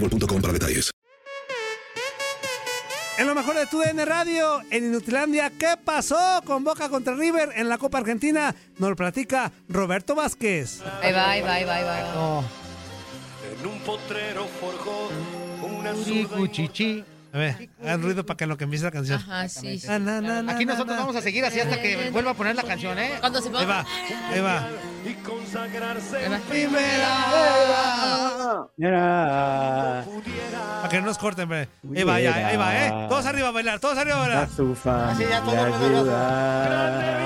boostmobile.com para detalles. En lo mejor de tu DN Radio, en Inutilandia, ¿qué pasó con Boca contra River en la Copa Argentina? Nos lo platica Roberto Vázquez. Ahí va, ahí va, ahí va, ahí va. En un potrero forjó una Chichi. A ver, hagan ruido para que lo que empiece la canción. Ajá, sí, sí. Ah, na, na, na, Aquí nosotros na. vamos a seguir así hasta que vuelva a poner la canción, ¿eh? Cuando se Ahí va, ahí va. y consagrarse Ahí va. Primera. Para que no nos corten, hombre. Ahí va, ya, ahí va, ¿eh? Todos arriba a bailar, todos arriba a bailar. Así ya todo el mundo lo-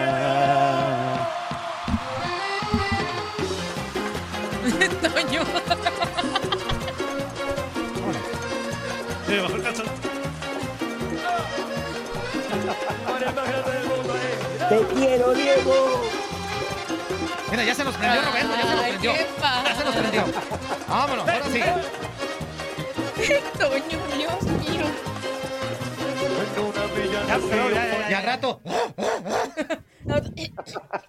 Toño. Sí, bajó el. Te quiero, Diego. Mira, ya se nos prendió Roberto, ya se nos Ay, prendió. qué Ya se nos prendió. Vámonos, ahora sí. Toño, Dios mío. Ya, pero ya, ya, ya, al rato.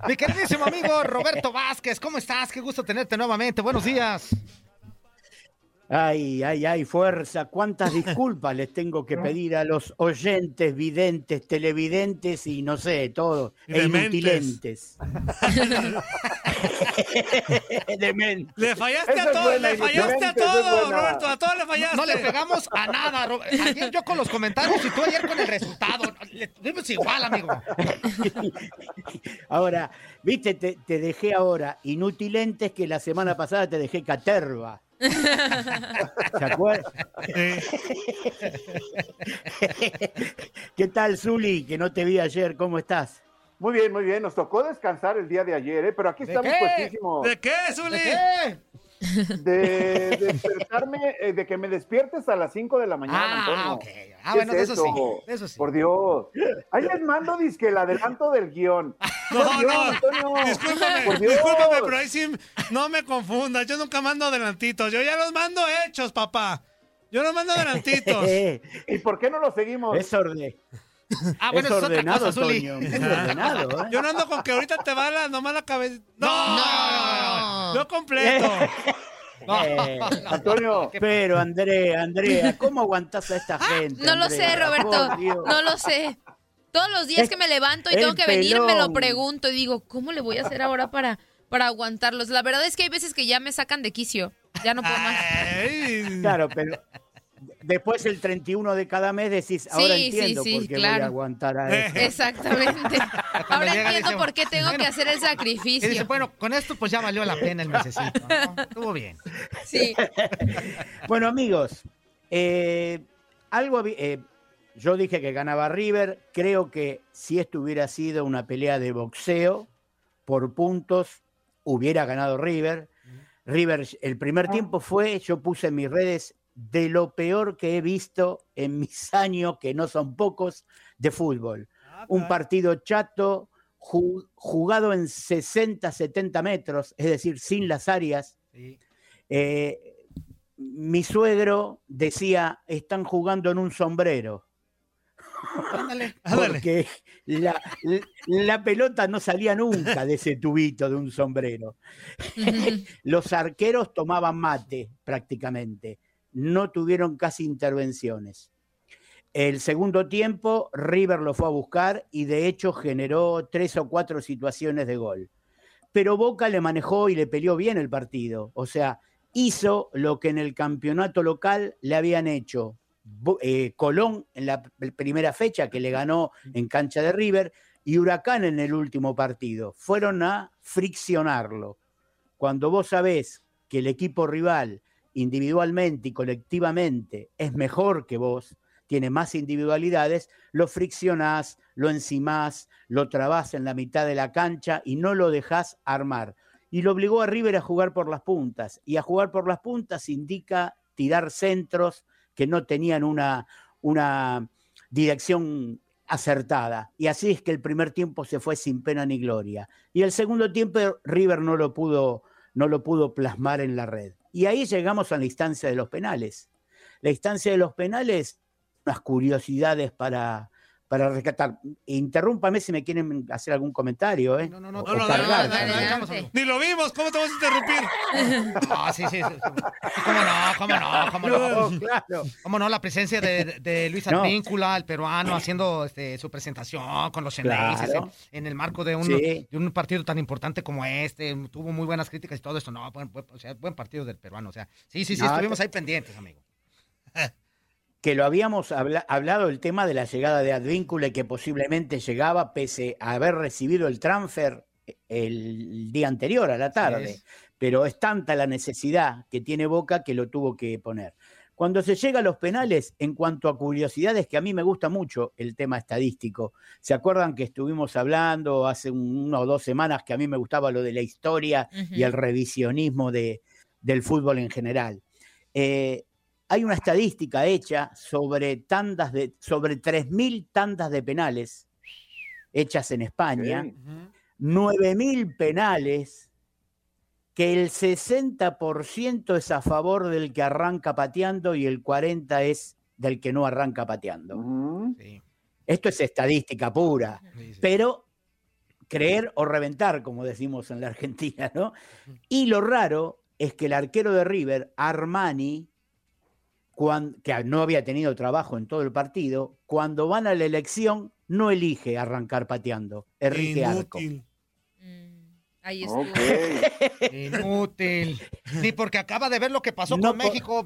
Mi queridísimo amigo Roberto Vázquez, ¿cómo estás? Qué gusto tenerte nuevamente. Buenos días. Ay, ay, ay, fuerza. Cuántas disculpas les tengo que pedir a los oyentes, videntes, televidentes y no sé, todo. Y E inutilentes. Dementes. Le fallaste a todos, buena, le fallaste a todos. Roberto, a todos le fallaste. No le pegamos a nada, Ro- Ayer yo con los comentarios y tú ayer con el resultado. Le tuvimos igual, amigo. Ahora, viste, te, te dejé ahora inutilentes que la semana pasada te dejé caterva. ¿Se acuerdan? ¿Qué tal, Zuli? Que no te vi ayer, ¿cómo estás? Muy bien, muy bien. Nos tocó descansar el día de ayer, ¿eh? pero aquí ¿De estamos qué? puestísimos. ¿De qué, Zuli? ¿De qué? De despertarme, eh, de que me despiertes a las 5 de la mañana, Ah, Antonio. ok. Ah, ¿Qué bueno, es eso sí. eso? sí. Por Dios. Ahí les mando, disque el adelanto del guion. No, Por Dios, no, Antonio. discúlpame, Por Dios. discúlpame, pero ahí sí, no me confundas, yo nunca mando adelantitos, yo ya los mando hechos, papá. Yo los mando adelantitos. ¿Y por qué no lo seguimos? Es orden. Ah, bueno, es otra ordenado, cosa, Zuli. Toño. Es ordenado, ¿eh? Yo no ando con que ahorita te va la, nomás la cabeza. No, No, no, no. Yo completo. Eh, Antonio, Pero, Andrea, Andrea, ¿cómo aguantás a esta gente? No lo sé? Roberto. No lo sé. Todos los días que me levanto y el tengo que venir, me lo pregunto y digo, ¿cómo le voy a hacer ahora para, para aguantarlos? La verdad es que hay veces que ya me sacan de quicio. Ya no puedo más. Ay, Claro, pero después el 31 de cada mes decís, ahora Sí, entiendo sí, por qué voy a aguantar a este. Exactamente. Ahora llega, entiendo dice, por qué tengo que hacer el Y dice, sacrificio. bueno, con esto pues ya valió la pena el mesecito, ¿no? Estuvo bien. Sí. Bueno, amigos, eh, algo eh, yo dije que ganaba River. Creo que si esto hubiera sido una pelea de boxeo por puntos, hubiera ganado River. River, el primer tiempo fue, yo puse en mis redes, de lo peor que he visto en mis años, que no son pocos, de fútbol. Un partido chato, ju- jugado en 60, 70 metros, es decir, sin las áreas. Eh, mi suegro decía, están jugando en un sombrero. Ándale. Porque la, la pelota no salía nunca de ese tubito de un sombrero. Los arqueros tomaban mate prácticamente. No tuvieron casi intervenciones. El segundo tiempo, River lo fue a buscar y de hecho generó tres o cuatro situaciones de gol. Pero Boca le manejó y le peleó bien el partido. O sea, hizo lo que en el campeonato local le habían hecho eh, Colón en la primera fecha que le ganó en cancha de River y Huracán en el último partido. Fueron a friccionarlo. Cuando vos sabés que el equipo rival individualmente y colectivamente es mejor que vos, tiene más individualidades, lo friccionás, lo encimás, lo trabás en la mitad de la cancha y no lo dejás armar. Y lo obligó a River a jugar por las puntas. Y a jugar por las puntas indica tirar centros que no tenían una, una dirección acertada. Y así es que el primer tiempo se fue sin pena ni gloria. Y el segundo tiempo River no lo pudo, no lo pudo plasmar en la red. Y ahí llegamos a la instancia de los penales. La instancia de los penales, unas curiosidades para, para rescatar. Interrúmpame si me quieren hacer algún comentario, ¿eh? No, no, no, o, no, cargar no, no, no, no, Ni lo vimos, ¿cómo te vas a interrumpir? Ah, sí, sí, sí. ¿Cómo no? ¿Cómo no? ¿Cómo no? No, claro. ¿Cómo no? La presencia de, de Luis No. Advíncula, el peruano, haciendo este, su presentación con los Xeneises Claro. en, en el marco de un, Sí. de un partido tan importante como este. Tuvo muy buenas críticas y todo esto. No, buen, buen- o sea, buen partido del peruano. O sea, sí, sí, sí, No, estuvimos ahí pendientes, amigo. que lo habíamos habla- hablado el tema de la llegada de Advíncula que posiblemente llegaba pese a haber recibido el transfer el día anterior a la tarde. Pero es tanta la necesidad que tiene Boca que lo tuvo que poner. Cuando se llega a los penales, en cuanto a curiosidades, que a mí me gusta mucho el tema estadístico. ¿Se acuerdan que estuvimos hablando hace un- una o dos semanas que a mí me gustaba lo de la historia y el revisionismo de, del fútbol en general? Eh, hay una estadística hecha sobre tandas de, sobre 3.000 tandas de penales hechas en España, 9.000 penales, que el 60% es a favor del que arranca pateando y el 40% es del que no arranca pateando. Esto es estadística pura, pero creer o reventar, como decimos en la Argentina, ¿no? Y lo raro es que el arquero de River, Armani, que no había tenido trabajo en todo el partido, cuando van a la elección no elige arrancar pateando, elige arco. Ahí estuvo. Inútil. Ni porque acaba de ver lo que pasó No con México.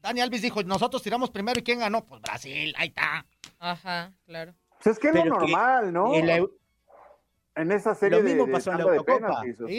Dani Alves dijo, nosotros tiramos primero y ¿quién ganó? Pues Brasil, ahí está. Ajá, claro. Pues es que es lo que normal, ¿no? en la- En esa serie Lo mismo de, de pasó en la Eurocopa. penaltis, o Sí.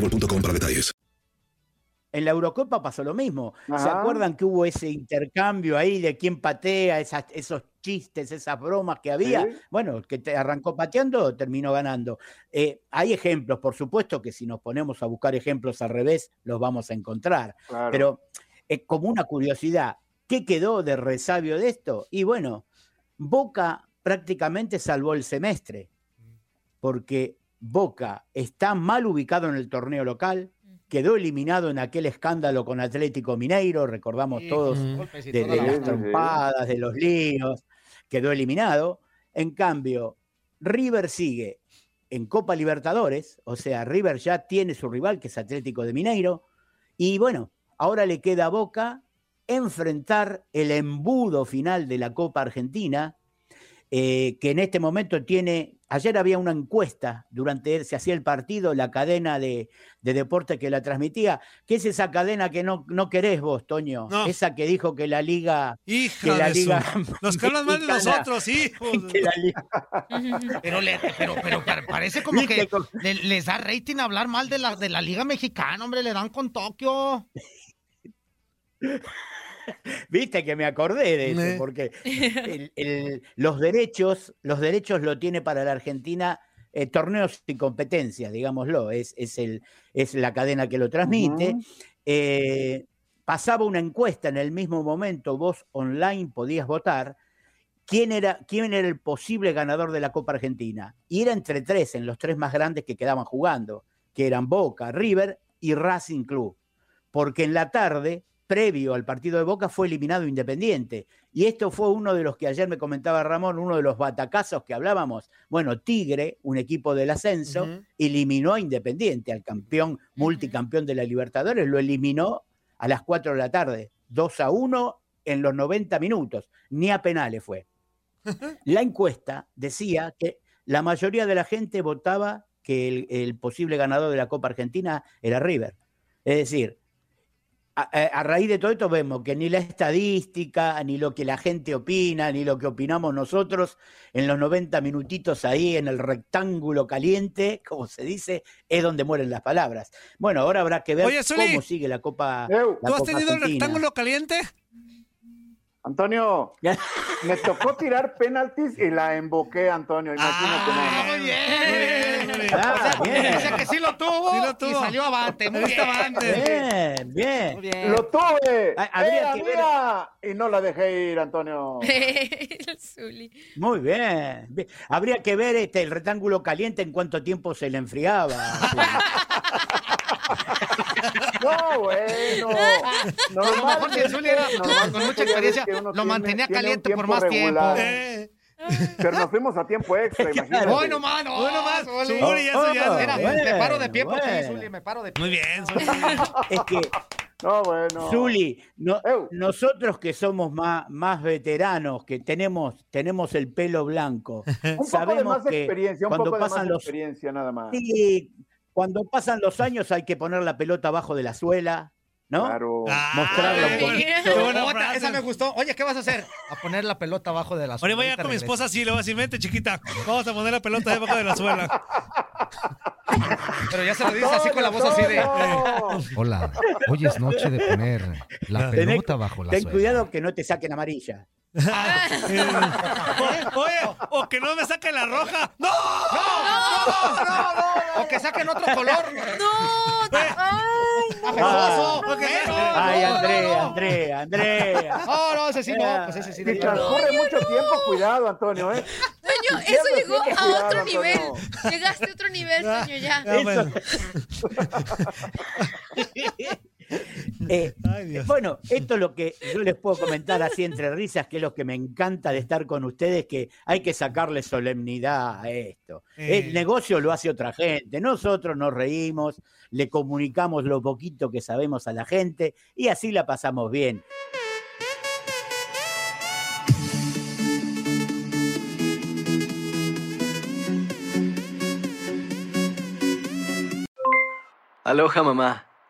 boostmobile.com para detalles. En la Eurocopa pasó lo mismo. ¿Se acuerdan que hubo ese intercambio ahí de quién patea, esas- esos chistes, esas bromas que había? Sí. Bueno, el que te arrancó pateando terminó ganando. Eh, hay ejemplos, por supuesto que si nos ponemos a buscar ejemplos al revés, los vamos a encontrar. Claro. Pero eh, como una curiosidad, ¿qué quedó de resabio de esto? Y bueno, Boca prácticamente salvó el semestre, porque Boca está mal ubicado en el torneo local, quedó eliminado en aquel escándalo con Atlético Mineiro, recordamos todos de, de la las trompadas, de los líos, quedó eliminado. En cambio, River sigue en Copa Libertadores, o sea, River ya tiene su rival, que es Atlético de Mineiro, y bueno, ahora le queda a Boca enfrentar el embudo final de la Copa Argentina, eh, que en este momento tiene, ayer había una encuesta, durante se hacía el partido, la cadena de, de deporte que la transmitía, ¿qué es esa cadena que no, no querés vos, Toño? No. Esa que dijo que la liga... Hija que la de su- liga Los que hablan mal de nosotros, hijos. liga- Pero, le- pero, pero pa- parece como ¿Viste que le- les da rating hablar mal de la, de la Liga Mexicana, hombre, le dan con Tokio. Viste que me acordé de eso, porque el- el- los derechos, los derechos lo tiene para la Argentina eh, torneos y competencias, digámoslo, es, es, el, es la cadena que lo transmite. Eh, pasaba una encuesta en el mismo momento, vos online podías votar. ¿Quién era, ¿Quién era el posible ganador de la Copa Argentina? Y era entre tres, en los tres más grandes que quedaban jugando, que eran Boca, River y Racing Club. Porque en la tarde, previo al partido de Boca, fue eliminado Independiente. Y esto fue uno de los que ayer me comentaba Ramón, uno de los batacazos que hablábamos. Bueno, Tigre, un equipo del ascenso, eliminó a Independiente, al campeón, multicampeón de la Libertadores, lo eliminó a las 4 de la tarde, 2 a 1 en los 90 minutos, ni a penales fue. La encuesta decía que la mayoría de la gente votaba que el, el posible ganador de la Copa Argentina era River. Es decir, a, a- raíz de todo esto vemos que ni la estadística, ni lo que la gente opina, ni lo que opinamos nosotros en los 90 minutitos ahí en el rectángulo caliente, como se dice, es donde mueren las palabras. Bueno, ahora habrá que ver Oye, cómo sigue la Copa. La ¿Tú has Copa tenido el Argentina. rectángulo caliente? Antonio, me tocó tirar penaltis y la emboqué, Antonio. Imagínate nada Ah, más. muy bien. muy bien. Ah, O sea, bien. o sea que sí lo tuvo, Sí lo y salió avante. Muy bien. avante. Bien, bien. Muy bien. Lo tuve. Era que ver- mía. Y no la dejé ir, Antonio. El Zuli. Muy bien. bien. Habría que ver este, el rectángulo caliente en cuánto tiempo se le enfriaba. No, bueno. A lo mejor si el Zuli era Normalmente con mucha experiencia, lo mantenía caliente por más tiempo. Eh, Pero nos fuimos a tiempo extra, imagínate. Hoy no más, no. Hoy nomás, Zuli. Ya Oh, es- Mira, bueno, me paro de pie por ti, bueno. Zuli, me paro de pie. Muy bien, Zuli. Es que, No, bueno. Zuli, no- nosotros que somos más, más veteranos, que tenemos, tenemos el pelo blanco, Un poco de sabemos más que experiencia, un cuando poco de más pasan los experiencia nada más. sí, cuando pasan los años hay que poner la pelota abajo de la suela, ¿no? Claro. Ah, Mostrarlo frase. esa me gustó. Oye, ¿qué vas a hacer? A poner la pelota abajo de la Ahora voy a suela. con mi esposa así, le voy a decir, vente chiquita, vamos a poner la pelota debajo de la suela. Pero ya se lo dices así con la voz así de... Hola, hoy es noche de poner la pelota bajo la Ten suela. cuidado que no te saquen amarilla. O- Oye, o que no me saque la roja. ¡No! O que saquen otro color. No, ay, Pero- Ay, no, no, Andrea, no. Andrea, Andrea. No, no, ese sí no, pues ese sí. Si de- transcurre mucho tiempo, cuidado, Antonio, ¿eh? Toño, eso llegó a cuidado, otro Antonio. nivel. Llegaste a otro nivel, Toño, ya. Ya, bueno. Eh, Ay, Dios. bueno, esto es lo que yo les puedo comentar así entre risas, que es lo que me encanta de estar con ustedes, que hay que sacarle solemnidad a esto. Eh. El negocio lo hace otra gente, nosotros nos reímos, le comunicamos lo poquito que sabemos a la gente y así la pasamos bien. Aloha mamá,